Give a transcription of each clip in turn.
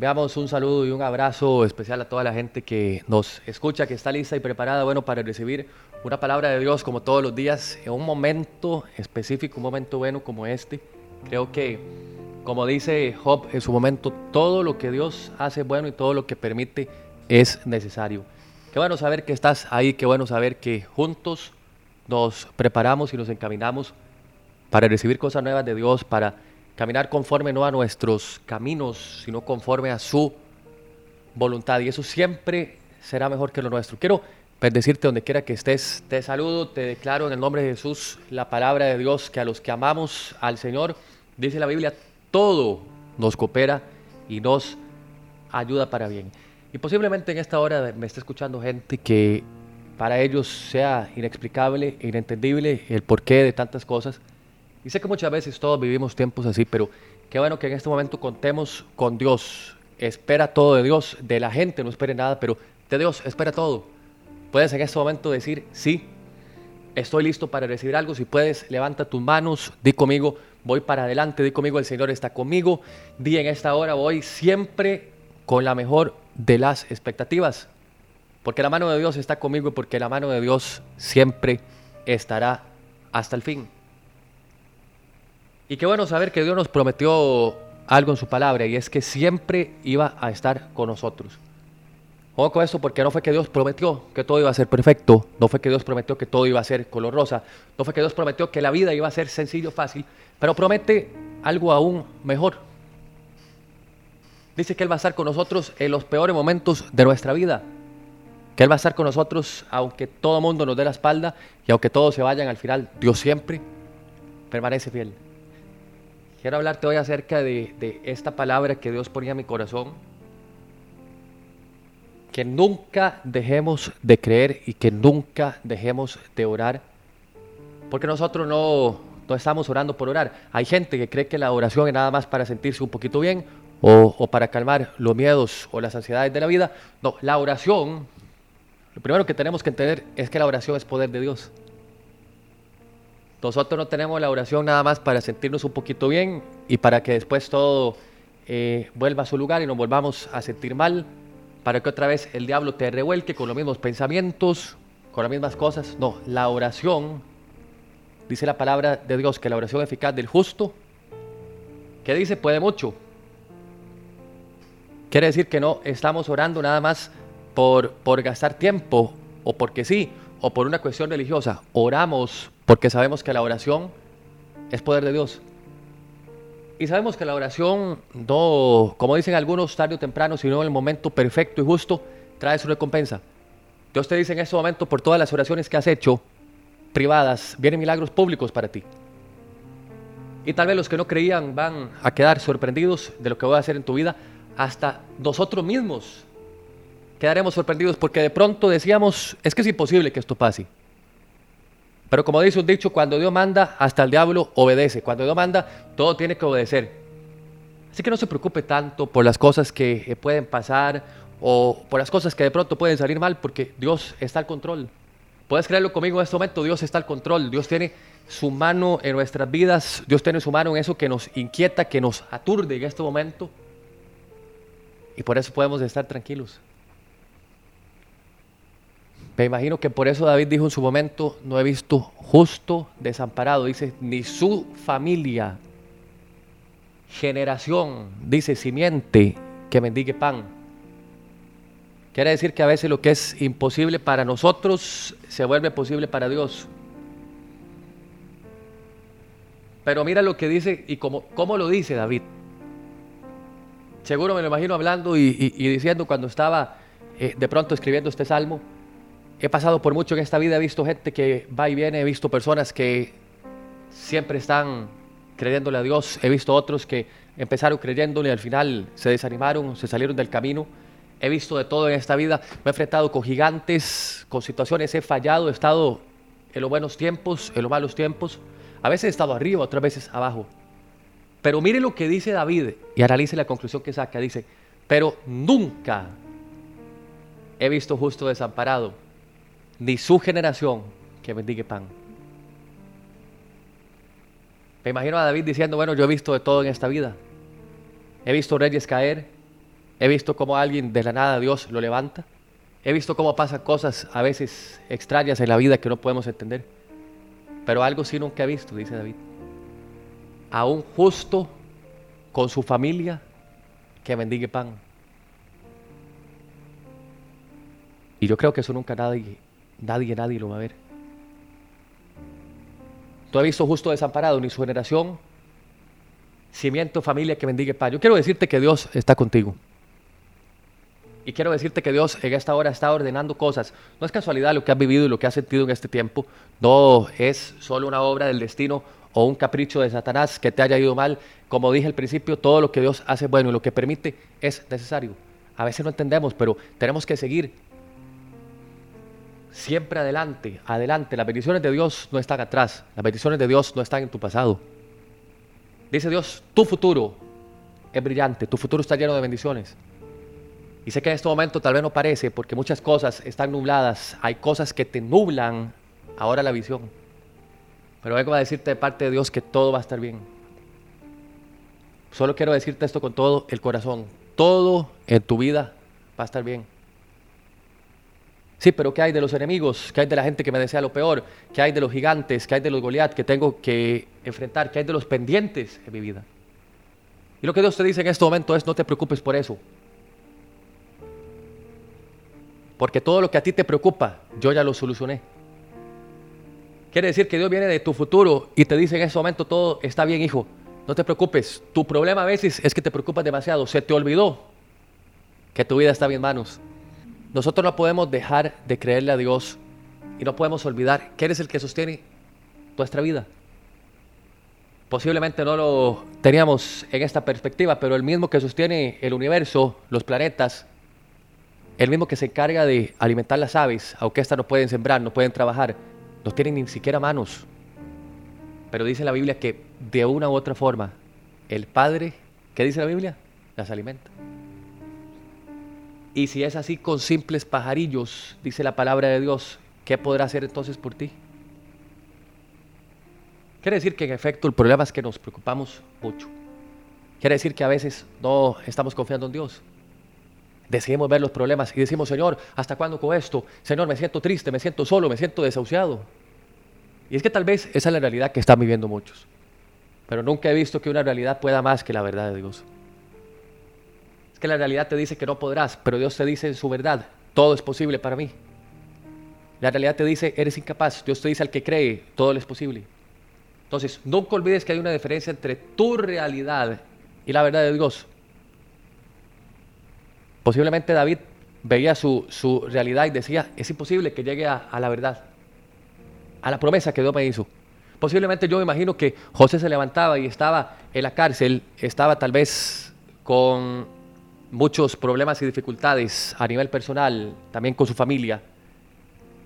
Enviamos un saludo y un abrazo especial a toda la gente que nos escucha, que está lista y preparada, bueno, para recibir una palabra de Dios como todos los días, en un momento específico, un momento bueno como este. Creo que, como dice Job en su momento, todo lo que Dios hace bueno y todo lo que permite es necesario. Qué bueno saber que estás ahí, qué bueno saber que juntos nos preparamos y nos encaminamos para recibir cosas nuevas de Dios, para caminar conforme no a nuestros caminos, sino conforme a su voluntad. Y eso siempre será mejor que lo nuestro. Quiero bendecirte donde quiera que estés. Te saludo, te declaro en el nombre de Jesús la palabra de Dios, que a los que amamos al Señor, dice la Biblia, todo nos coopera y nos ayuda para bien. Y posiblemente en esta hora me esté escuchando gente que para ellos sea inexplicable, inentendible el porqué de tantas cosas. Y sé que muchas veces todos vivimos tiempos así, pero qué bueno que en este momento contemos con Dios. Espera todo de Dios, de la gente no espere nada, pero de Dios espera todo. Puedes en este momento decir, sí, estoy listo para recibir algo. Si puedes, levanta tus manos, di conmigo, voy para adelante, di conmigo, el Señor está conmigo. Di en esta hora, voy siempre con la mejor de las expectativas. Porque la mano de Dios está conmigo y porque la mano de Dios siempre estará hasta el fin. Y qué bueno saber que Dios nos prometió algo en su palabra y es que siempre iba a estar con nosotros. Ojo con esto porque no fue que Dios prometió que todo iba a ser perfecto, no fue que Dios prometió que todo iba a ser color rosa, no fue que Dios prometió que la vida iba a ser sencillo, fácil, pero promete algo aún mejor. Dice que Él va a estar con nosotros en los peores momentos de nuestra vida, que Él va a estar con nosotros aunque todo el mundo nos dé la espalda y aunque todos se vayan al final, Dios siempre permanece fiel. Quiero hablarte hoy acerca de, esta palabra que Dios ponía en mi corazón. Que nunca dejemos de creer y que nunca dejemos de orar. Porque nosotros no, no estamos orando por orar. Hay gente que cree que la oración es nada más para sentirse un poquito bien o, o para calmar los miedos o las ansiedades de la vida. No, la oración, lo primero que tenemos que entender es que la oración es poder de Dios. Nosotros no tenemos la oración nada más para sentirnos un poquito bien y para que después todo eh, vuelva a su lugar y nos volvamos a sentir mal, para que otra vez el diablo te revuelque con los mismos pensamientos, con las mismas cosas. No, la oración, dice la palabra de Dios, que la oración eficaz del justo, que dice puede mucho. Quiere decir que no estamos orando nada más por, por gastar tiempo o porque sí, o por una cuestión religiosa. Oramos porque sabemos que la oración es poder de Dios. Y sabemos que la oración no, como dicen algunos, tarde o temprano, sino en el momento perfecto y justo, trae su recompensa. Dios te dice en este momento, por todas las oraciones que has hecho, privadas, vienen milagros públicos para ti. Y tal vez los que no creían van a quedar sorprendidos de lo que voy a hacer en tu vida. Hasta nosotros mismos quedaremos sorprendidos porque de pronto decíamos, es que es imposible que esto pase. Pero como dice un dicho, cuando Dios manda, hasta el diablo obedece. Cuando Dios manda, todo tiene que obedecer. Así que no se preocupe tanto por las cosas que eh, pueden pasar o por las cosas que de pronto pueden salir mal, porque Dios está al control. Puedes creerlo conmigo en este momento, Dios está al control. Dios tiene su mano en nuestras vidas, Dios tiene su mano en eso que nos inquieta, que nos aturde en este momento. Y por eso podemos estar tranquilos. Me imagino que por eso David dijo en su momento, no he visto justo desamparado, dice, ni su familia, generación, dice, simiente que mendigue pan. Quiere decir que a veces lo que es imposible para nosotros se vuelve posible para Dios. Pero mira lo que dice y cómo, cómo lo dice David. Seguro me lo imagino hablando y, diciendo cuando estaba eh, de pronto escribiendo este salmo, He pasado por mucho en esta vida, he visto gente que va y viene, he visto personas que siempre están creyéndole a Dios, he visto otros que empezaron creyéndole y al final se desanimaron, se salieron del camino. He visto de todo en esta vida, me he enfrentado con gigantes, con situaciones, he fallado, he estado en los buenos tiempos, en los malos tiempos. A veces he estado arriba, otras veces abajo. Pero mire lo que dice David y analice la conclusión que saca. Dice, pero nunca he visto justo desamparado, ni su generación que bendiga pan. Me imagino a David diciendo, bueno, yo he visto de todo en esta vida. He visto reyes caer, He visto cómo alguien de la nada Dios lo levanta. He visto cómo pasan cosas a veces extrañas en la vida que no podemos entender. Pero algo sí nunca he visto, dice David. A un justo con su familia que bendigue pan. Y yo creo que eso nunca nadie, nadie, nadie lo va a ver. No he visto justo desamparado ni su generación, cimiento, familia que bendigue pan. Yo quiero decirte que Dios está contigo. Y quiero decirte que Dios en esta hora está ordenando cosas. No es casualidad lo que has vivido y lo que has sentido en este tiempo. No es solo una obra del destino o un capricho de Satanás que te haya ido mal. Como dije al principio, todo lo que Dios hace bueno y lo que permite es necesario. A veces no entendemos, pero tenemos que seguir siempre adelante, adelante. Las bendiciones de Dios no están atrás. Las bendiciones de Dios no están en tu pasado. Dice Dios, tu futuro es brillante, tu futuro está lleno de bendiciones. Y sé que en este momento tal vez no parece porque muchas cosas están nubladas, hay cosas que te nublan ahora la visión. Pero vengo a decirte de parte de Dios que todo va a estar bien. Solo quiero decirte esto con todo el corazón. Todo en tu vida va a estar bien. Sí, pero ¿qué hay de los enemigos? ¿Qué hay de la gente que me desea lo peor? ¿Qué hay de los gigantes? ¿Qué hay de los Goliat que tengo que enfrentar? ¿Qué hay de los pendientes en mi vida? Y lo que Dios te dice en este momento es no te preocupes por eso. Porque todo lo que a ti te preocupa, yo ya lo solucioné. Quiere decir que Dios viene de tu futuro y te dice en ese momento todo está bien, hijo. No te preocupes. Tu problema a veces es que te preocupas demasiado. Se te olvidó que tu vida está bien en manos. Nosotros no podemos dejar de creerle a Dios y no podemos olvidar que eres el que sostiene nuestra vida. Posiblemente no lo teníamos en esta perspectiva, pero el mismo que sostiene el universo, los planetas, el mismo que se encarga de alimentar las aves, aunque éstas no pueden sembrar, no pueden trabajar, no tienen ni siquiera manos. Pero dice la Biblia que de una u otra forma, el Padre, ¿qué dice la Biblia? Las alimenta. Y si es así con simples pajarillos, dice la palabra de Dios, ¿qué podrá hacer entonces por ti? Quiere decir que en efecto el problema es que nos preocupamos mucho. Quiere decir que a veces no estamos confiando en Dios. Decidimos ver los problemas y decimos, Señor, ¿hasta cuándo con esto? Señor, me siento triste, me siento solo, me siento desahuciado. Y es que tal vez esa es la realidad que están viviendo muchos. Pero nunca he visto que una realidad pueda más que la verdad de Dios. Que la realidad te dice que no podrás, pero Dios te dice en su verdad, todo es posible para mí. La realidad te dice, eres incapaz. Dios te dice al que cree, todo le es posible. Entonces, nunca olvides que hay una diferencia entre tu realidad y la verdad de Dios. Posiblemente David veía su, realidad y decía, es imposible que llegue a, a, la verdad, a la promesa que Dios me hizo. Posiblemente yo me imagino que José se levantaba y estaba en la cárcel, estaba tal vez con muchos problemas y dificultades a nivel personal, también con su familia.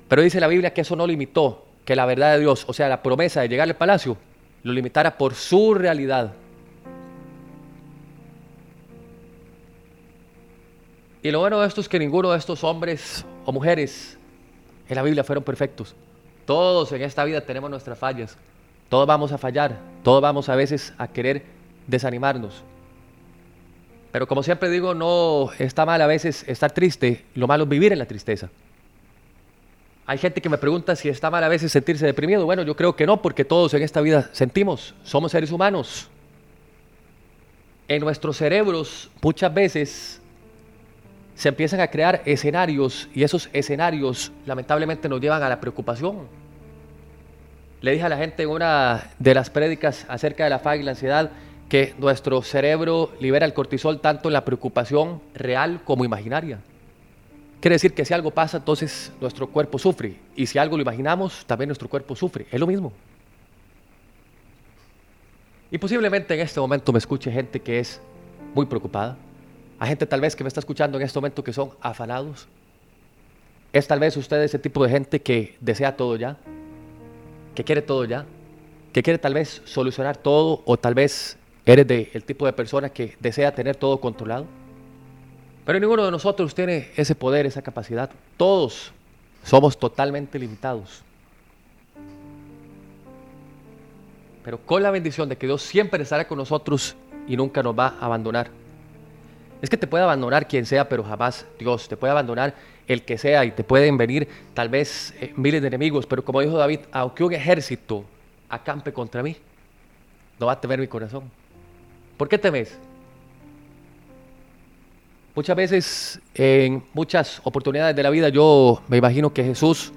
Pero dice la Biblia que eso no limitó que la verdad de Dios, o sea, la promesa de llegar al palacio, lo limitara por su realidad. Y lo bueno de esto es que ninguno de estos hombres o mujeres en la Biblia fueron perfectos. Todos en esta vida tenemos nuestras fallas. Todos vamos a fallar. Todos vamos a veces a querer desanimarnos. Pero como siempre digo, no está mal a veces estar triste. Lo malo es vivir en la tristeza. Hay gente que me pregunta si está mal a veces sentirse deprimido. Bueno, yo creo que no, porque todos en esta vida sentimos. Somos seres humanos. En nuestros cerebros muchas veces se empiezan a crear escenarios y esos escenarios lamentablemente nos llevan a la preocupación. Le dije a la gente en una de las prédicas acerca de la fag y la ansiedad que nuestro cerebro libera el cortisol tanto en la preocupación real como imaginaria. Quiere decir que si algo pasa, entonces nuestro cuerpo sufre. Y si algo lo imaginamos, también nuestro cuerpo sufre. Es lo mismo. Y posiblemente en este momento me escuche gente que es muy preocupada, hay gente tal vez que me está escuchando en este momento que son afanados. Es tal vez usted ese tipo de gente que desea todo ya, que quiere todo ya, que quiere tal vez solucionar todo o tal vez eres del el tipo de persona que desea tener todo controlado. Pero ninguno de nosotros tiene ese poder, esa capacidad. Todos somos totalmente limitados. Pero con la bendición de que Dios siempre estará con nosotros y nunca nos va a abandonar. Es que te puede abandonar quien sea, pero jamás Dios. Te puede abandonar el que sea y te pueden venir tal vez eh, miles de enemigos, pero como dijo David, aunque un ejército acampe contra mí, no va a temer mi corazón. ¿Por qué temes? Muchas veces, en muchas oportunidades de la vida, yo me imagino que Jesús,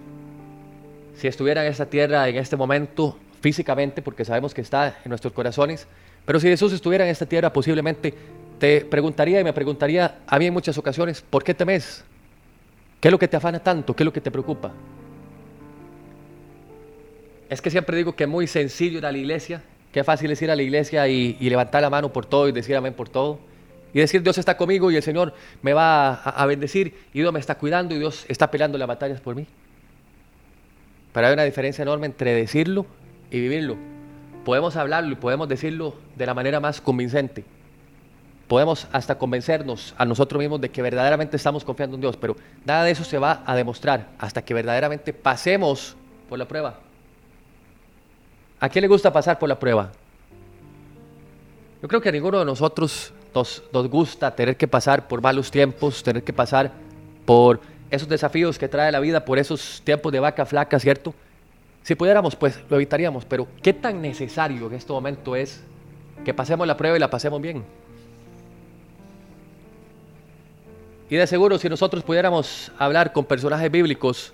si estuviera en esta tierra en este momento, físicamente, porque sabemos que está en nuestros corazones, pero si Jesús estuviera en esta tierra, posiblemente te preguntaría y me preguntaría a mí en muchas ocasiones, ¿por qué temes? ¿Qué es lo que te afana tanto? ¿Qué es lo que te preocupa? Es que siempre digo que es muy sencillo ir a la iglesia, es fácil es ir a la iglesia y, levantar la mano por todo y decir amén por todo. Y decir Dios está conmigo y el Señor me va a, bendecir y Dios me está cuidando y Dios está peleando las batallas por mí. Pero hay una diferencia enorme entre decirlo y vivirlo. Podemos hablarlo y podemos decirlo de la manera más convincente podemos hasta convencernos a nosotros mismos de que verdaderamente estamos confiando en Dios, pero nada de eso se va a demostrar hasta que verdaderamente pasemos por la prueba. ¿A quién le gusta pasar por la prueba? Yo creo que a ninguno de nosotros nos, gusta tener que pasar por malos tiempos, tener que pasar por esos desafíos que trae la vida, por esos tiempos de vaca flaca, ¿cierto? Si pudiéramos, pues lo evitaríamos, pero ¿qué tan necesario en este momento es que pasemos la prueba y la pasemos bien? Y de seguro, si nosotros pudiéramos hablar con personajes bíblicos,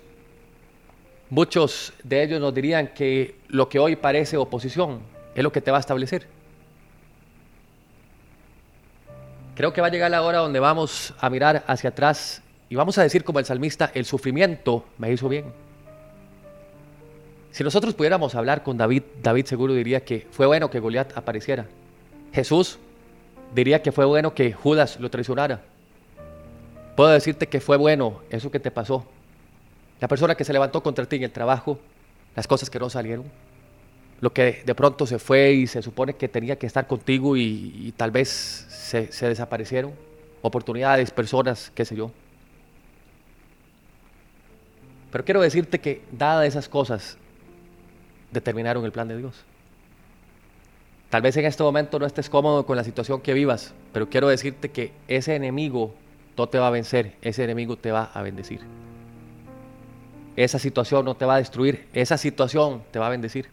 muchos de ellos nos dirían que lo que hoy parece oposición es lo que te va a establecer. Creo que va a llegar la hora donde vamos a mirar hacia atrás y vamos a decir como el salmista, el sufrimiento me hizo bien. Si nosotros pudiéramos hablar con David, David seguro diría que fue bueno que Goliat apareciera. Jesús diría que fue bueno que Judas lo traicionara. Puedo decirte que fue bueno eso que te pasó. La persona que se levantó contra ti en el trabajo, las cosas que no salieron, lo que de pronto se fue y se supone que tenía que estar contigo y, tal vez se, se desaparecieron, oportunidades, personas, qué sé yo. Pero quiero decirte que dadas esas cosas, determinaron el plan de Dios. Tal vez en este momento no estés cómodo con la situación que vivas, pero quiero decirte que ese enemigo no te va a vencer, ese enemigo te va a bendecir. Esa situación no te va a destruir, esa situación te va a bendecir.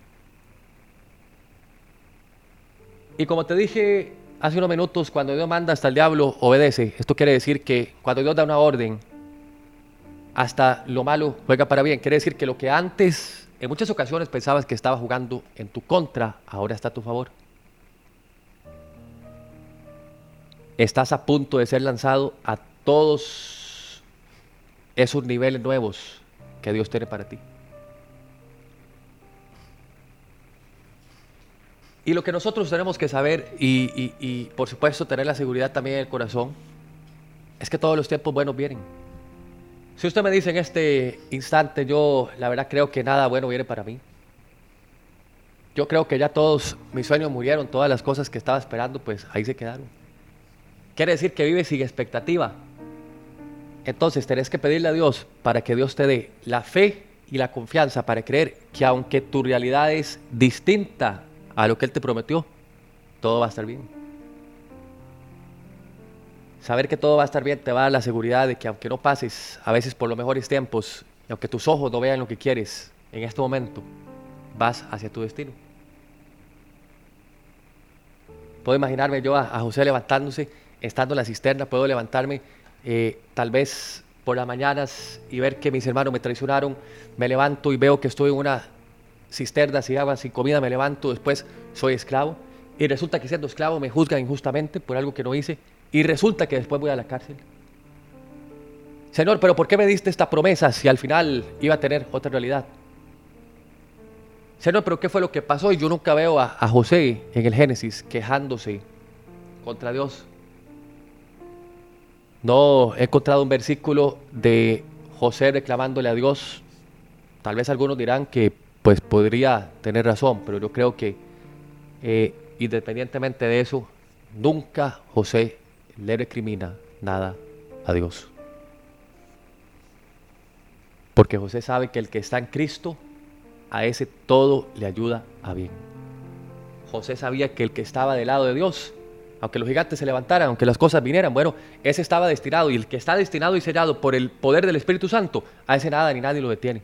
Y como te dije hace unos minutos, cuando Dios manda hasta el diablo obedece. Esto quiere decir que cuando Dios da una orden, hasta lo malo juega para bien. Quiere decir que lo que antes, en muchas ocasiones pensabas que estaba jugando en tu contra, ahora está a tu favor. Estás a punto de ser lanzado a todos esos niveles nuevos que Dios tiene para ti. Y lo que nosotros tenemos que saber y, por supuesto tener la seguridad también en el corazón es que todos los tiempos buenos vienen. Si usted me dice en este instante, yo la verdad creo que nada bueno viene para mí. Yo creo que ya todos mis sueños murieron, todas las cosas que estaba esperando, pues ahí se quedaron. Quiere decir que vive sin expectativa. Entonces tenés que pedirle a Dios para que Dios te dé la fe y la confianza para creer que aunque tu realidad es distinta a lo que Él te prometió, todo va a estar bien. Saber que todo va a estar bien te va a dar la seguridad de que aunque no pases a veces por los mejores tiempos, y aunque tus ojos no vean lo que quieres en este momento, vas hacia tu destino. Puedo imaginarme yo a, a José levantándose, estando en la cisterna, puedo levantarme eh, tal vez por las mañanas y ver que mis hermanos me traicionaron, me levanto y veo que estoy en una cisterna sin agua, sin comida, me levanto, después soy esclavo y resulta que siendo esclavo me juzgan injustamente por algo que no hice y resulta que después voy a la cárcel. Señor, pero ¿por qué me diste esta promesa si al final iba a tener otra realidad? Señor, pero ¿qué fue lo que pasó? Y yo nunca veo a, a José en el Génesis quejándose contra Dios. No he encontrado un versículo de José reclamándole a Dios. Tal vez algunos dirán que pues podría tener razón, pero yo creo que eh, independientemente de eso, nunca José le recrimina nada a Dios. Porque José sabe que el que está en Cristo, a ese todo le ayuda a bien. José sabía que el que estaba del lado de Dios, aunque los gigantes se levantaran, aunque las cosas vinieran, bueno, ese estaba destinado y el que está destinado y sellado por el poder del Espíritu Santo, a ese nada ni nadie lo detiene.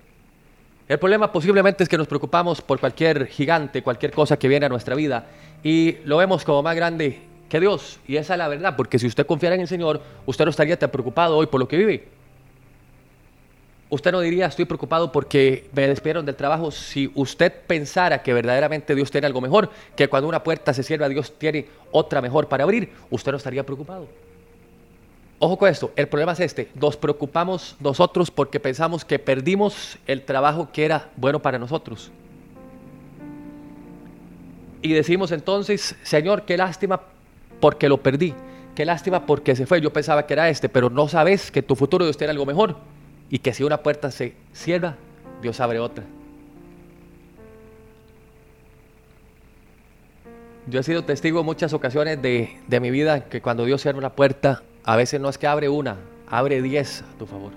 El problema posiblemente es que nos preocupamos por cualquier gigante, cualquier cosa que viene a nuestra vida y lo vemos como más grande que Dios. Y esa es la verdad, porque si usted confiara en el Señor, usted no estaría tan preocupado hoy por lo que vive. Usted no diría, estoy preocupado porque me despidieron del trabajo si usted pensara que verdaderamente Dios tiene algo mejor, que cuando una puerta se cierra Dios tiene otra mejor para abrir, usted no estaría preocupado. Ojo con esto, el problema es este, nos preocupamos nosotros porque pensamos que perdimos el trabajo que era bueno para nosotros. Y decimos entonces, Señor, qué lástima porque lo perdí, qué lástima porque se fue, yo pensaba que era este, pero no sabes que tu futuro Dios tiene algo mejor y que si una puerta se cierra, Dios abre otra. Yo he sido testigo en muchas ocasiones de, de, mi vida que cuando Dios cierra una puerta, a veces no es que abre una, abre diez a tu favor.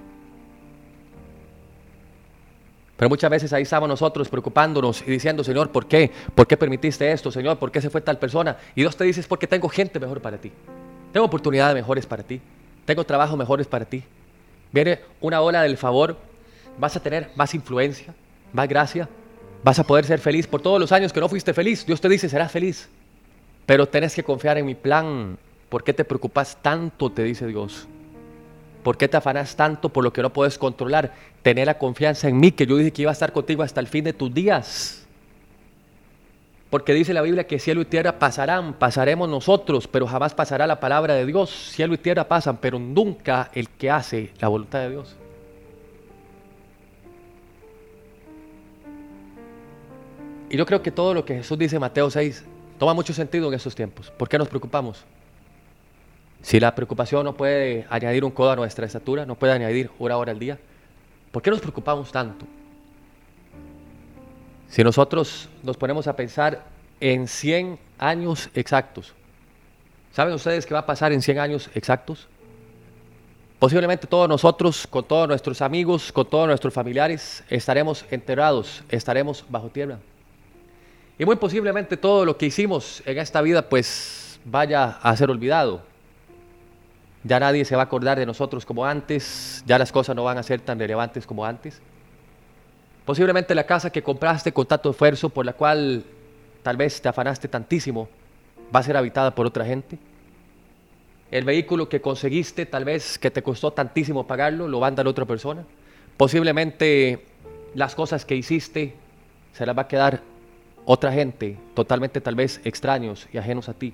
Pero muchas veces ahí estamos nosotros preocupándonos y diciendo, Señor, ¿por qué? ¿Por qué permitiste esto, Señor? ¿Por qué se fue tal persona? Y Dios te dice, es porque tengo gente mejor para ti. Tengo oportunidades mejores para ti. Tengo trabajos mejores para ti. Viene una ola del favor, vas a tener más influencia, más gracia, vas a poder ser feliz por todos los años que no fuiste feliz. Dios te dice, serás feliz, pero tenés que confiar en mi plan. ¿Por qué te preocupas tanto? Te dice Dios. ¿Por qué te afanas tanto por lo que no puedes controlar? Tener la confianza en mí, que yo dije que iba a estar contigo hasta el fin de tus días. Porque dice la Biblia que cielo y tierra pasarán, pasaremos nosotros, pero jamás pasará la palabra de Dios. Cielo y tierra pasan, pero nunca el que hace la voluntad de Dios. Y yo creo que todo lo que Jesús dice en Mateo 6 toma mucho sentido en estos tiempos. ¿Por qué nos preocupamos? Si la preocupación no puede añadir un codo a nuestra estatura, no puede añadir una hora al día, ¿por qué nos preocupamos tanto? Si nosotros nos ponemos a pensar en 100 años exactos, ¿saben ustedes qué va a pasar en 100 años exactos? Posiblemente todos nosotros, con todos nuestros amigos, con todos nuestros familiares, estaremos enterrados, estaremos bajo tierra. Y muy posiblemente todo lo que hicimos en esta vida pues vaya a ser olvidado. Ya nadie se va a acordar de nosotros como antes, ya las cosas no van a ser tan relevantes como antes. Posiblemente la casa que compraste con tanto esfuerzo, por la cual tal vez te afanaste tantísimo, va a ser habitada por otra gente. El vehículo que conseguiste, tal vez que te costó tantísimo pagarlo, lo va a dar otra persona. Posiblemente las cosas que hiciste se las va a quedar otra gente, totalmente tal vez extraños y ajenos a ti.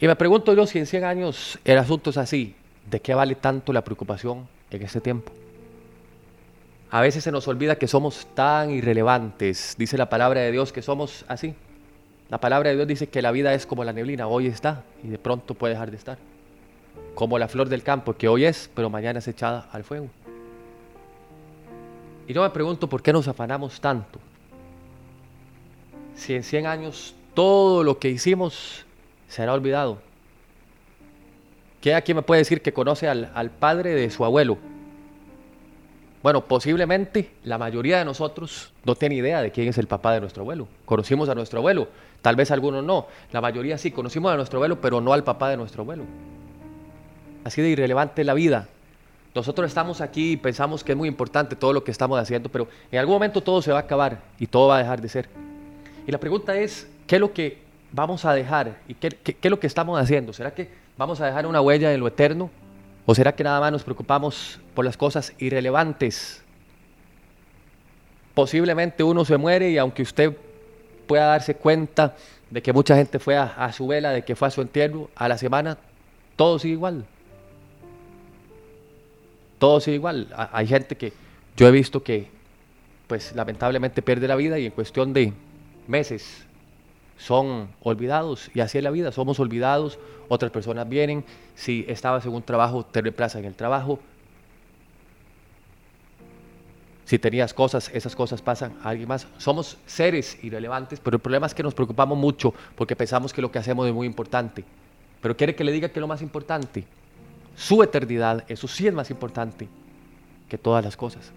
Y me pregunto yo si en 100 años el asunto es así, ¿de qué vale tanto la preocupación en este tiempo? A veces se nos olvida que somos tan irrelevantes. Dice la palabra de Dios que somos así. La palabra de Dios dice que la vida es como la neblina, hoy está y de pronto puede dejar de estar. Como la flor del campo que hoy es, pero mañana es echada al fuego. Y yo me pregunto por qué nos afanamos tanto. Si en 100 años todo lo que hicimos será olvidado. ¿Qué aquí me puede decir que conoce al padre de su abuelo? Bueno, posiblemente la mayoría de nosotros no tiene idea de quién es el papá de nuestro abuelo. Conocimos a nuestro abuelo, tal vez algunos no. La mayoría sí, conocimos a nuestro abuelo, pero no al papá de nuestro abuelo. Así de irrelevante la vida. Nosotros estamos aquí y pensamos que es muy importante todo lo que estamos haciendo, pero en algún momento todo se va a acabar y todo va a dejar de ser. Y la pregunta es, ¿qué es lo que vamos a dejar? ¿Y qué, es lo que estamos haciendo? ¿Será que vamos a dejar una huella en lo eterno? ¿O será que nada más nos preocupamos por las cosas irrelevantes? Posiblemente uno se muere y aunque usted pueda darse cuenta de que mucha gente fue a, su vela, de que fue a su entierro, a la semana, todo sigue igual. Todo sigue igual. Hay gente que yo he visto que, pues lamentablemente pierde la vida y en cuestión de meses son olvidados y así es la vida, somos olvidados, otras personas vienen, si estabas en un trabajo te reemplazan en el trabajo, si tenías cosas, esas cosas pasan a alguien más. Somos seres irrelevantes, pero el problema es que nos preocupamos mucho porque pensamos que lo que hacemos es muy importante. Pero quiere que le diga que lo más importante, su eternidad, eso sí es más importante que todas las cosas.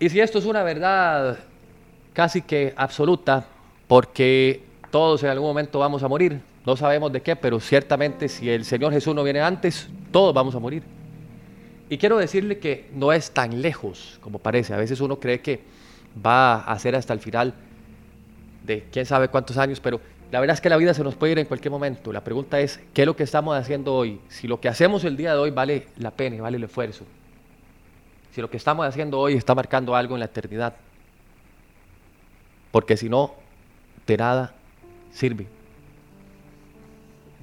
Y si esto es una verdad casi que absoluta, porque todos en algún momento vamos a morir. No sabemos de qué, pero ciertamente si el Señor Jesús no viene antes, todos vamos a morir. Y quiero decirle que no es tan lejos como parece. A veces uno cree que va a ser hasta el final de quién sabe cuántos años, pero la verdad es que la vida se nos puede ir en cualquier momento. La pregunta es, ¿qué es lo que estamos haciendo hoy? Si lo que hacemos el día de hoy vale la pena y vale el esfuerzo. Si lo que estamos haciendo hoy está marcando algo en la eternidad. Porque si no, de nada sirve.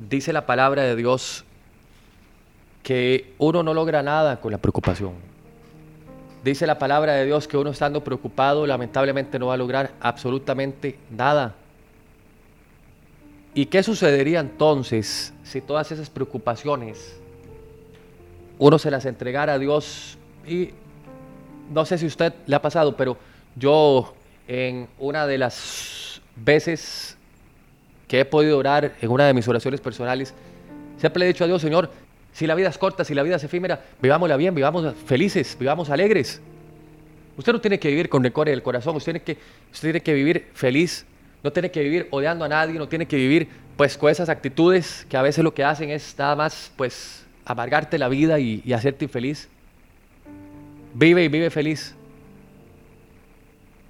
Dice la palabra de Dios que uno no logra nada con la preocupación. Dice la palabra de Dios que uno estando preocupado lamentablemente no va a lograr absolutamente nada. ¿Y qué sucedería entonces si todas esas preocupaciones uno se las entregara a Dios? Y no sé si a usted le ha pasado, pero yo en una de las veces que he podido orar, en una de mis oraciones personales, siempre le he dicho a Dios, Señor, si la vida es corta, si la vida es efímera, vivámosla bien, vivamos felices, vivamos alegres. Usted no tiene que vivir con rencor en el corazón, usted tiene que, usted tiene que vivir feliz, no tiene que vivir odiando a nadie, no tiene que vivir pues con esas actitudes que a veces lo que hacen es nada más pues amargarte la vida y, y hacerte infeliz. Vive y vive feliz.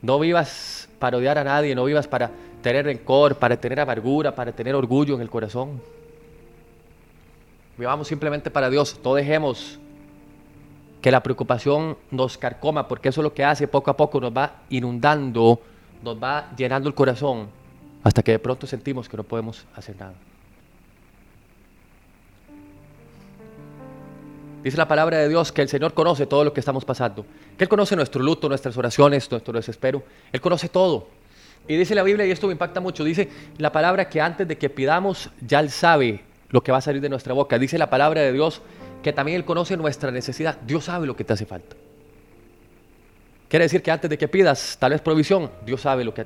No vivas para odiar a nadie, no vivas para tener rencor, para tener amargura, para tener orgullo en el corazón. Vivamos simplemente para Dios. No dejemos que la preocupación nos carcoma, porque eso es lo que hace poco a poco, nos va inundando, nos va llenando el corazón, hasta que de pronto sentimos que no podemos hacer nada. Dice la palabra de Dios que el Señor conoce todo lo que estamos pasando, que Él conoce nuestro luto, nuestras oraciones, nuestro desespero, Él conoce todo. Y dice la Biblia, y esto me impacta mucho, dice la palabra que antes de que pidamos, ya Él sabe lo que va a salir de nuestra boca. Dice la palabra de Dios que también Él conoce nuestra necesidad. Dios sabe lo que te hace falta. Quiere decir que antes de que pidas tal vez provisión, Dios sabe lo que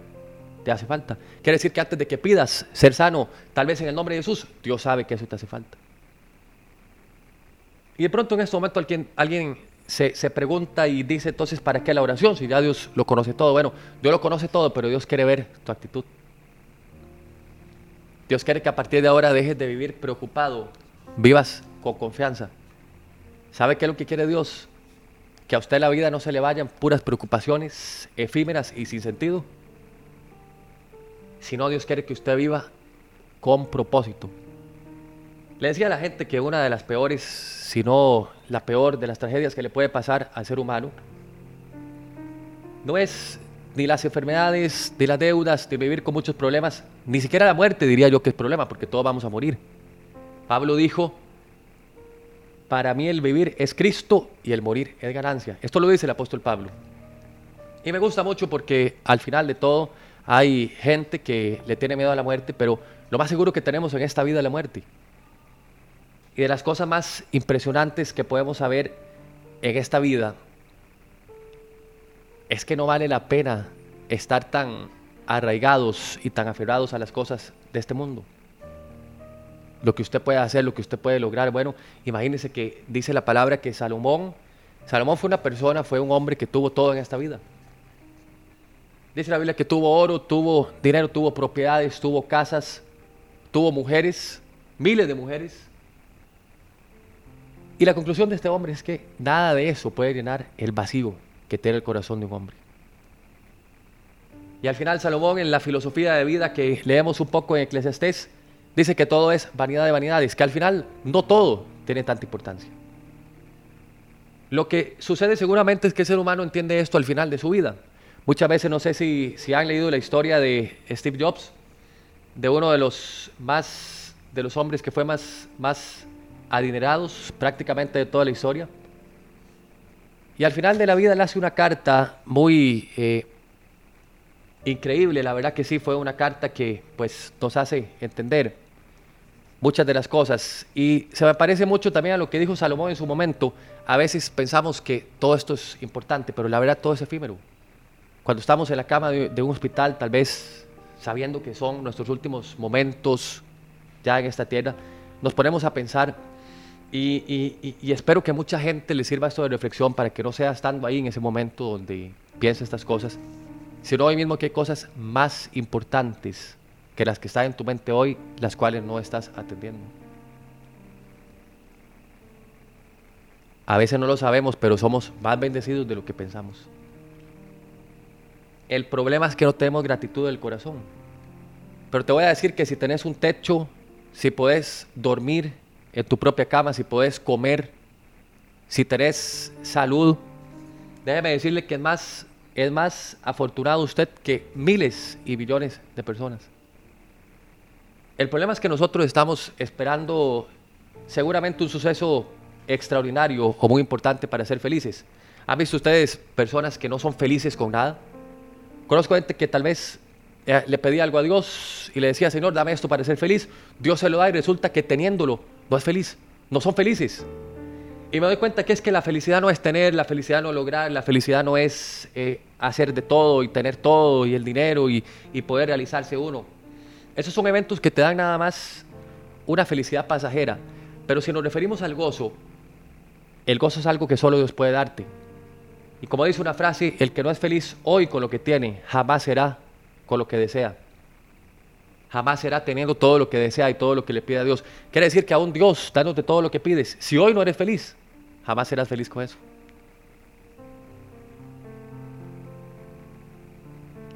te hace falta. Quiere decir que antes de que pidas ser sano, tal vez en el nombre de Jesús, Dios sabe que eso te hace falta. Y de pronto en este momento alguien, alguien se, se, pregunta y dice entonces, ¿para qué la oración? Si ya Dios lo conoce todo. Bueno, Dios lo conoce todo, pero Dios quiere ver tu actitud. Dios quiere que a partir de ahora dejes de vivir preocupado, vivas con confianza. ¿Sabe qué es lo que quiere Dios? Que a usted la vida no se le vayan puras preocupaciones efímeras y sin sentido. Sino Dios quiere que usted viva con propósito. Le decía a la gente que una de las peores, si no la peor de las tragedias que le puede pasar al ser humano, no es ni las enfermedades, ni las deudas, de vivir con muchos problemas, ni siquiera la muerte diría yo que es problema, porque todos vamos a morir. Pablo dijo, para mí el vivir es Cristo y el morir es ganancia. Esto lo dice el apóstol Pablo. Y me gusta mucho porque al final de todo hay gente que le tiene miedo a la muerte, pero lo más seguro que tenemos en esta vida es la muerte. Y de las cosas más impresionantes que podemos saber en esta vida es que no vale la pena estar tan arraigados y tan aferrados a las cosas de este mundo. Lo que usted puede hacer, lo que usted puede lograr. Bueno, imagínese que dice la palabra que Salomón, Salomón fue una persona, fue un hombre que tuvo todo en esta vida. Dice la Biblia que tuvo oro, tuvo dinero, tuvo propiedades, tuvo casas, tuvo mujeres, miles de mujeres. Y la conclusión de este hombre es que nada de eso puede llenar el vacío que tiene el corazón de un hombre. Y al final Salomón en la filosofía de vida que leemos un poco en Eclesiastés, dice que todo es vanidad de vanidades, que al final no todo tiene tanta importancia. Lo que sucede seguramente es que el ser humano entiende esto al final de su vida. Muchas veces no sé si, si han leído la historia de Steve Jobs, de uno de los más de los hombres que fue más, más adinerados prácticamente de toda la historia. Y al final de la vida le hace una carta muy eh, increíble, la verdad que sí, fue una carta que pues nos hace entender muchas de las cosas. Y se me parece mucho también a lo que dijo Salomón en su momento. A veces pensamos que todo esto es importante, pero la verdad todo es efímero. Cuando estamos en la cama de, de un hospital, tal vez sabiendo que son nuestros últimos momentos ya en esta tierra, nos ponemos a pensar y, espero que mucha gente le sirva esto de reflexión para que no sea estando ahí en ese momento donde piensa estas cosas, sino hoy mismo que hay cosas más importantes que las que están en tu mente hoy, las cuales no estás atendiendo. A veces no lo sabemos, pero somos más bendecidos de lo que pensamos. El problema es que no tenemos gratitud del corazón. Pero te voy a decir que si tenés un techo, si puedes dormir en tu propia cama, si puedes comer, si tenés salud, déjeme decirle que es más, es más afortunado usted que miles y billones de personas. El problema es que nosotros estamos esperando seguramente un suceso extraordinario o muy importante para ser felices. ¿Han visto ustedes personas que no son felices con nada? Conozco gente que tal vez eh, le pedía algo a Dios y le decía, Señor, dame esto para ser feliz. Dios se lo da y resulta que teniéndolo no es feliz. No son felices. Y me doy cuenta que es que la felicidad no es tener, la felicidad no lograr, la felicidad no es eh, hacer de todo y tener todo y el dinero y, y poder realizarse uno. Esos son eventos que te dan nada más una felicidad pasajera. Pero si nos referimos al gozo, el gozo es algo que solo Dios puede darte. Y como dice una frase, el que no es feliz hoy con lo que tiene, jamás será con lo que desea. Jamás será teniendo todo lo que desea y todo lo que le pide a Dios. Quiere decir que aún Dios, dándote todo lo que pides, si hoy no eres feliz, jamás serás feliz con eso.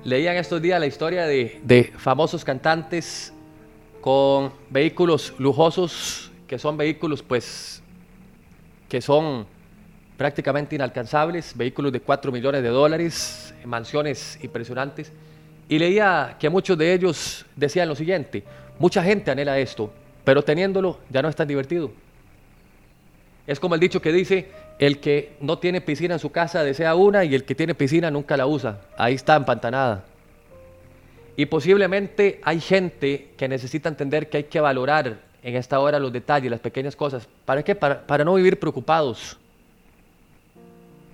Leían estos días la historia de, de famosos cantantes con vehículos lujosos, que son vehículos pues que son prácticamente inalcanzables, vehículos de 4 millones de dólares, mansiones impresionantes. Y leía que muchos de ellos decían lo siguiente, mucha gente anhela esto, pero teniéndolo ya no es tan divertido. Es como el dicho que dice, el que no tiene piscina en su casa desea una y el que tiene piscina nunca la usa. Ahí está empantanada. Y posiblemente hay gente que necesita entender que hay que valorar en esta hora los detalles, las pequeñas cosas. ¿Para qué? Para, para no vivir preocupados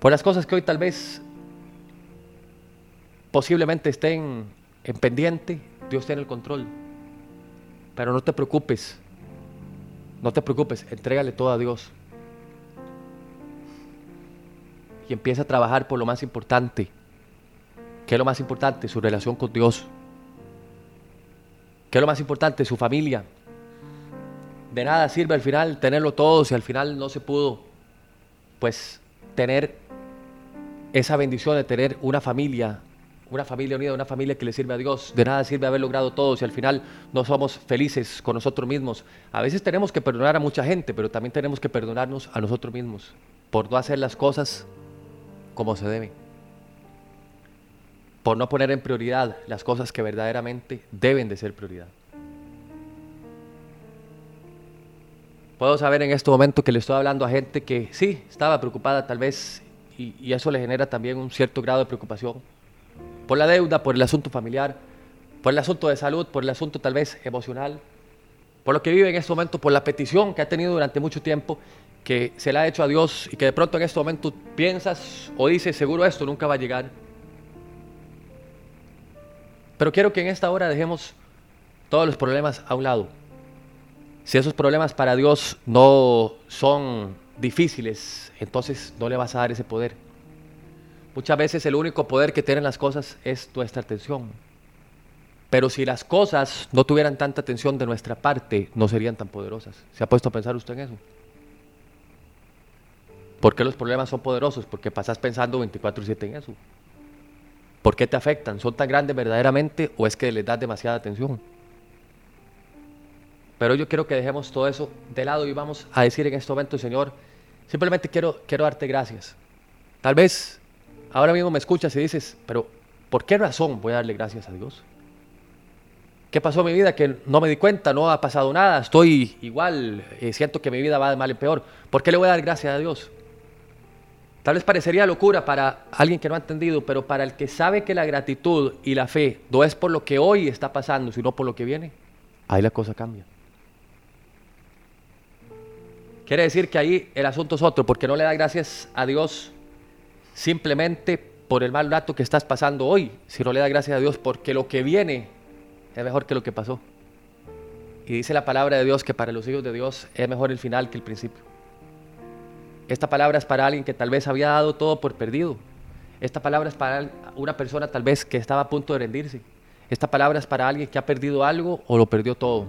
por las cosas que hoy tal vez posiblemente estén en pendiente, Dios tiene el control. Pero no te preocupes, no te preocupes, entrégale todo a Dios. Y empieza a trabajar por lo más importante. ¿Qué es lo más importante? Su relación con Dios. ¿Qué es lo más importante? Su familia. De nada sirve al final tenerlo todo si al final no se pudo, pues, tener esa bendición de tener una familia, una familia unida, una familia que le sirve a Dios. De nada sirve haber logrado todo si al final no somos felices con nosotros mismos. A veces tenemos que perdonar a mucha gente, pero también tenemos que perdonarnos a nosotros mismos por no hacer las cosas como se debe. Por no poner en prioridad las cosas que verdaderamente deben de ser prioridad. Puedo saber en este momento que le estoy hablando a gente que sí, estaba preocupada tal vez y, eso le genera también un cierto grado de preocupación por la deuda, por el asunto familiar, por el asunto de salud, por el asunto tal vez emocional, por lo que vive en este momento, por la petición que ha tenido durante mucho tiempo, que se le ha hecho a Dios y que de pronto en este momento piensas o dices, seguro esto nunca va a llegar. Pero quiero que en esta hora dejemos todos los problemas a un lado. Si esos problemas para Dios no son difíciles, entonces no le vas a dar ese poder. Muchas veces el único poder que tienen las cosas es nuestra atención. Pero si las cosas no tuvieran tanta atención de nuestra parte, no serían tan poderosas. ¿Se ha puesto a pensar usted en eso? ¿Por qué los problemas son poderosos? Porque pasas pensando 24/7 en eso. ¿Por qué te afectan? ¿Son tan grandes verdaderamente o es que les das demasiada atención? Pero yo quiero que dejemos todo eso de lado y vamos a decir en este momento, Señor, Simplemente quiero, quiero darte gracias. Tal vez ahora mismo me escuchas y dices, pero ¿por qué razón voy a darle gracias a Dios? ¿Qué pasó en mi vida? Que no me di cuenta, no ha pasado nada, estoy igual, eh, siento que mi vida va de mal en peor. ¿Por qué le voy a dar gracias a Dios? Tal vez parecería locura para alguien que no ha entendido, pero para el que sabe que la gratitud y la fe no es por lo que hoy está pasando, sino por lo que viene, ahí la cosa cambia. Quiere decir que ahí el asunto es otro, porque no le da gracias a Dios simplemente por el mal rato que estás pasando hoy, sino le da gracias a Dios porque lo que viene es mejor que lo que pasó. Y dice la palabra de Dios que para los hijos de Dios es mejor el final que el principio. Esta palabra es para alguien que tal vez había dado todo por perdido. Esta palabra es para una persona tal vez que estaba a punto de rendirse. Esta palabra es para alguien que ha perdido algo o lo perdió todo.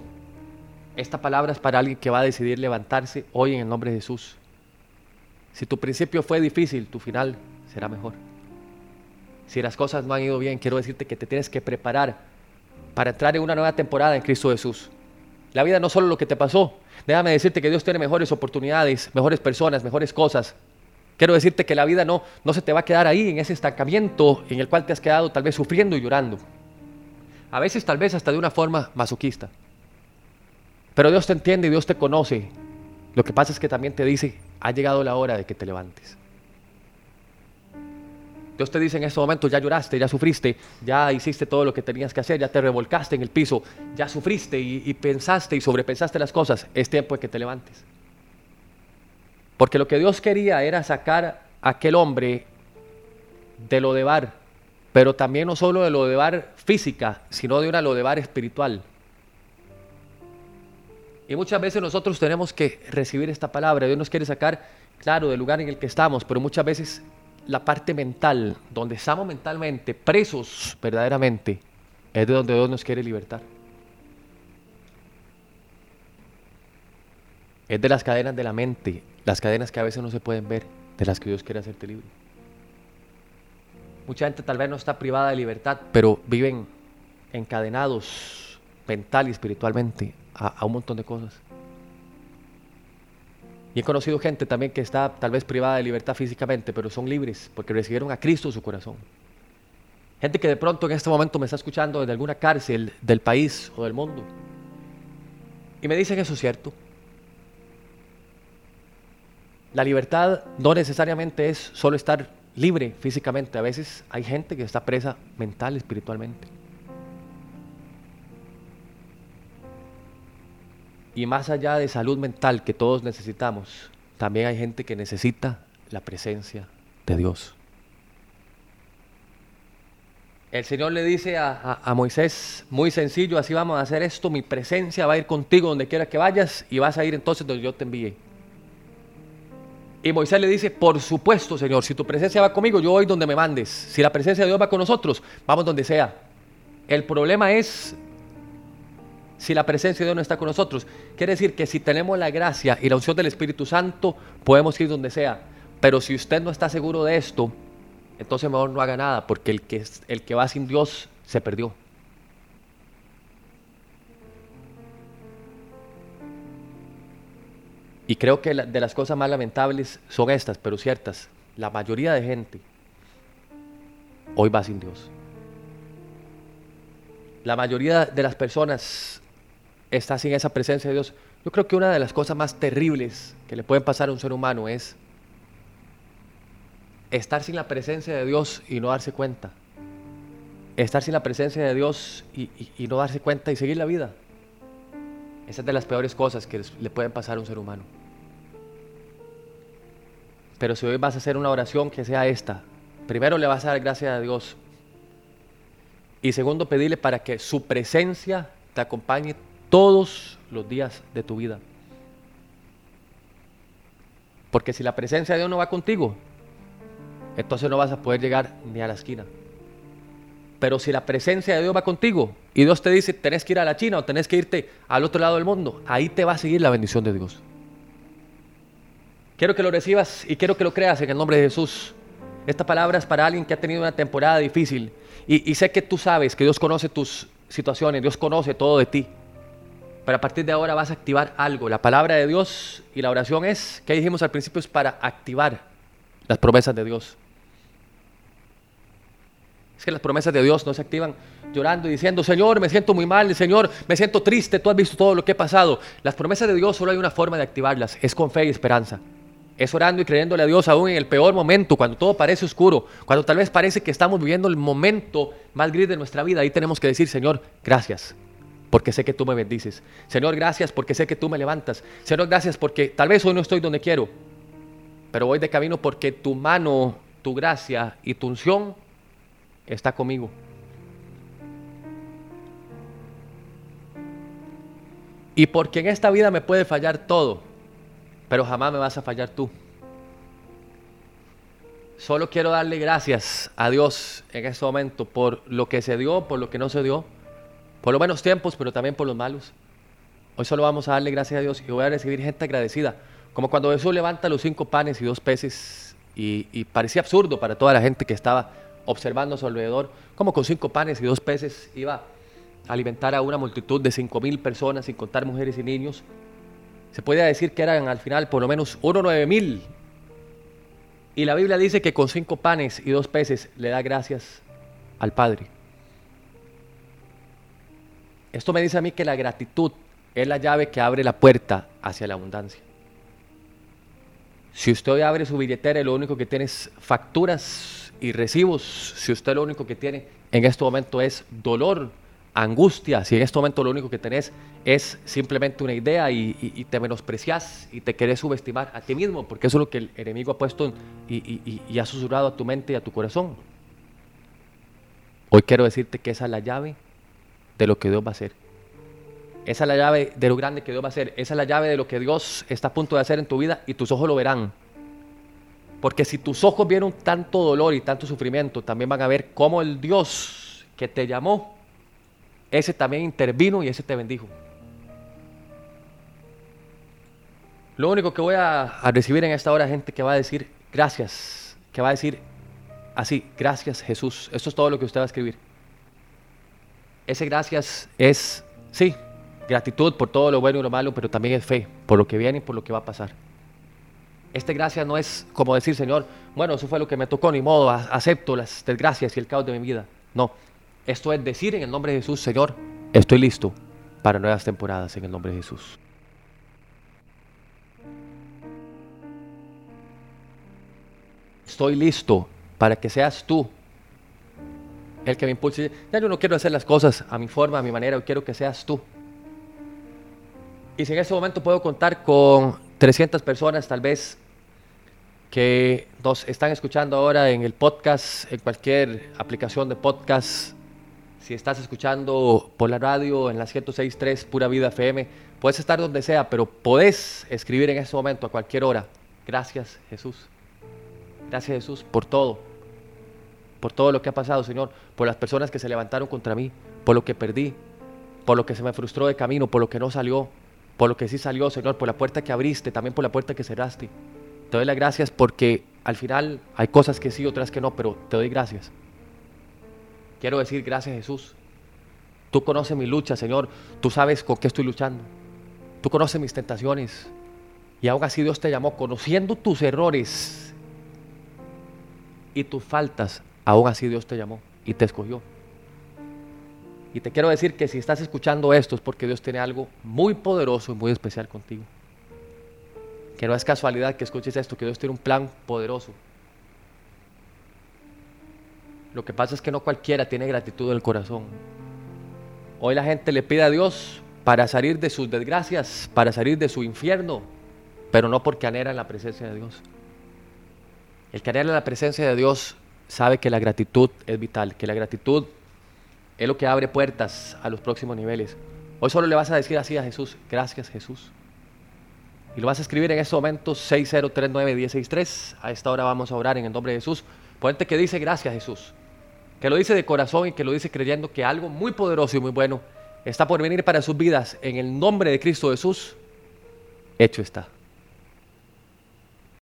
Esta palabra es para alguien que va a decidir levantarse hoy en el nombre de Jesús. Si tu principio fue difícil, tu final será mejor. Si las cosas no han ido bien, quiero decirte que te tienes que preparar para entrar en una nueva temporada en Cristo Jesús. La vida no solo lo que te pasó. Déjame decirte que Dios tiene mejores oportunidades, mejores personas, mejores cosas. Quiero decirte que la vida no, no se te va a quedar ahí, en ese estancamiento en el cual te has quedado tal vez sufriendo y llorando. A veces tal vez hasta de una forma masoquista. Pero Dios te entiende y Dios te conoce. Lo que pasa es que también te dice, ha llegado la hora de que te levantes. Dios te dice en este momento, ya lloraste, ya sufriste, ya hiciste todo lo que tenías que hacer, ya te revolcaste en el piso, ya sufriste y, pensaste y sobrepensaste las cosas, es tiempo de que te levantes. Porque lo que Dios quería era sacar a aquel hombre de lo de bar, pero también no solo de lo de bar física, sino de una lo de bar espiritual. Y muchas veces nosotros tenemos que recibir esta palabra. Dios nos quiere sacar, claro, del lugar en el que estamos, pero muchas veces la parte mental, donde estamos mentalmente presos verdaderamente, es de donde Dios nos quiere libertar. Es de las cadenas de la mente, las cadenas que a veces no se pueden ver, de las que Dios quiere hacerte libre. Mucha gente tal vez no está privada de libertad, pero viven encadenados mental y espiritualmente a, un montón de cosas. Y he conocido gente también que está tal vez privada de libertad físicamente, pero son libres porque recibieron a Cristo en su corazón. Gente que de pronto en este momento me está escuchando desde alguna cárcel del país o del mundo. Y me dicen eso es cierto. La libertad no necesariamente es solo estar libre físicamente. A veces hay gente que está presa mental, espiritualmente. Y más allá de salud mental que todos necesitamos, también hay gente que necesita la presencia de Dios. El Señor le dice a, Moisés, muy sencillo, así vamos a hacer esto, mi presencia va a ir contigo donde quiera que vayas y vas a ir entonces donde yo te envíe. Y Moisés le dice, por supuesto, Señor, si tu presencia va conmigo, yo voy donde me mandes. Si la presencia de Dios va con nosotros, vamos donde sea. El problema es si la presencia de Dios no está con nosotros. Quiere decir que si tenemos la gracia y la unción del Espíritu Santo, podemos ir donde sea. Pero si usted no está seguro de esto, entonces mejor no haga nada, porque el que, el que va sin Dios se perdió. Y creo que de las cosas más lamentables son estas, pero ciertas. La mayoría de gente hoy va sin Dios. La mayoría de las personas está sin esa presencia de Dios. Yo creo que una de las cosas más terribles que le pueden pasar a un ser humano es estar sin la presencia de Dios y no darse cuenta. Estar sin la presencia de Dios y, no darse cuenta y seguir la vida. Esa es de las peores cosas que le pueden pasar a un ser humano. Pero si hoy vas a hacer una oración que sea esta, primero le vas a dar gracias a Dios. Y segundo, pedirle para que su presencia te acompañe todos los días de tu vida. Porque si la presencia de Dios no va contigo, entonces no vas a poder llegar ni a la esquina. Pero si la presencia de Dios va contigo y Dios te dice, tenés que ir a la China o tenés que irte al otro lado del mundo, ahí te va a seguir la bendición de Dios. Quiero que lo recibas y quiero que lo creas en el nombre de Jesús. Esta palabra es para alguien que ha tenido una temporada difícil y, y sé que tú sabes que Dios conoce tus situaciones, Dios conoce todo de ti. Pero a partir de ahora vas a activar algo. La palabra de Dios y la oración es, que dijimos al principio, es para activar las promesas de Dios. Es que las promesas de Dios no se activan llorando y diciendo, Señor, me siento muy mal, Señor, me siento triste, tú has visto todo lo que he pasado. Las promesas de Dios solo hay una forma de activarlas, es con fe y esperanza. Es orando y creyéndole a Dios aún en el peor momento, cuando todo parece oscuro, cuando tal vez parece que estamos viviendo el momento más gris de nuestra vida. Ahí tenemos que decir, Señor, gracias porque sé que tú me bendices. Señor, gracias porque sé que tú me levantas. Señor, gracias porque tal vez hoy no estoy donde quiero, pero voy de camino porque tu mano, tu gracia y tu unción está conmigo. Y porque en esta vida me puede fallar todo, pero jamás me vas a fallar tú. Solo quiero darle gracias a Dios en este momento por lo que se dio, por lo que no se dio, por los buenos tiempos, pero también por los malos. Hoy solo vamos a darle gracias a Dios y voy a recibir gente agradecida. Como cuando Jesús levanta los cinco panes y dos peces y, parecía absurdo para toda la gente que estaba observando a su alrededor, como con cinco panes y dos peces iba a alimentar a una multitud de cinco mil personas, sin contar mujeres y niños. Se puede decir que eran al final por lo menos uno nueve mil y la Biblia dice que con cinco panes y dos peces le da gracias al Padre. Esto me dice a mí que la gratitud es la llave que abre la puerta hacia la abundancia. Si usted abre su billetera y lo único que tiene es facturas y recibos, si usted lo único que tiene en este momento es dolor, angustia, si en este momento lo único que tenés es simplemente una idea y, te menosprecias y te querés subestimar a ti mismo, porque eso es lo que el enemigo ha puesto y, ha susurrado a tu mente y a tu corazón. Hoy quiero decirte que esa es la llave de lo que Dios va a hacer. Esa es la llave de lo grande que Dios va a hacer. Esa es la llave de lo que Dios está a punto de hacer en tu vida y tus ojos lo verán. Porque si tus ojos vieron tanto dolor y tanto sufrimiento, también van a ver cómo el Dios que te llamó ese también intervino y ese te bendijo. Lo único que voy a, recibir en esta hora gente que va a decir gracias, que va a decir así, gracias Jesús. Esto es todo lo que usted va a escribir. Ese gracias es, sí, gratitud por todo lo bueno y lo malo, pero también es fe por lo que viene y por lo que va a pasar. Este gracias no es como decir, Señor, bueno, eso fue lo que me tocó, ni modo, acepto las desgracias y el caos de mi vida. No, esto es decir en el nombre de Jesús, Señor, estoy listo para nuevas temporadas en el nombre de Jesús. Estoy listo para que seas tú el que me impulse. Yo no quiero hacer las cosas a mi forma, a mi manera, quiero que seas tú. Y si en ese momento puedo contar con 300 personas tal vez que nos están escuchando ahora en el podcast, en cualquier aplicación de podcast, si estás escuchando por la radio en la 106.3 Pura Vida FM, puedes estar donde sea, pero podés escribir en ese momento a cualquier hora. Gracias Jesús. Gracias Jesús por todo. Por todo lo que ha pasado, Señor. Por las personas que se levantaron contra mí. Por lo que perdí. Por lo que se me frustró de camino. Por lo que no salió. Por lo que sí salió, Señor. Por la puerta que abriste. También por la puerta que cerraste. Te doy las gracias porque al final hay cosas que sí, otras que no, pero te doy gracias. Quiero decir gracias Jesús. Tú conoces mi lucha, Señor. Tú sabes con qué estoy luchando. Tú conoces mis tentaciones. Y aún así Dios te llamó, conociendo tus errores y tus faltas, aún así Dios te llamó y te escogió. Y te quiero decir que si estás escuchando esto es porque Dios tiene algo muy poderoso y muy especial contigo. Que no es casualidad que escuches esto, que Dios tiene un plan poderoso lo que pasa es que no cualquiera tiene gratitud del corazón. Hoy la gente le pide a Dios para salir de sus desgracias, para salir de su infierno, pero no porque anhela la presencia de Dios. El que anhela la presencia de Dios sabe que la gratitud es vital, que la gratitud es lo que abre puertas a los próximos niveles. Hoy solo le vas a decir así a Jesús, gracias Jesús. Y lo vas a escribir en este momento 6039 A esta hora vamos a orar en el nombre de Jesús. Ponte que dice gracias Jesús que lo dice de corazón y que lo dice creyendo que algo muy poderoso y muy bueno está por venir para sus vidas. En el nombre de Cristo Jesús, hecho está.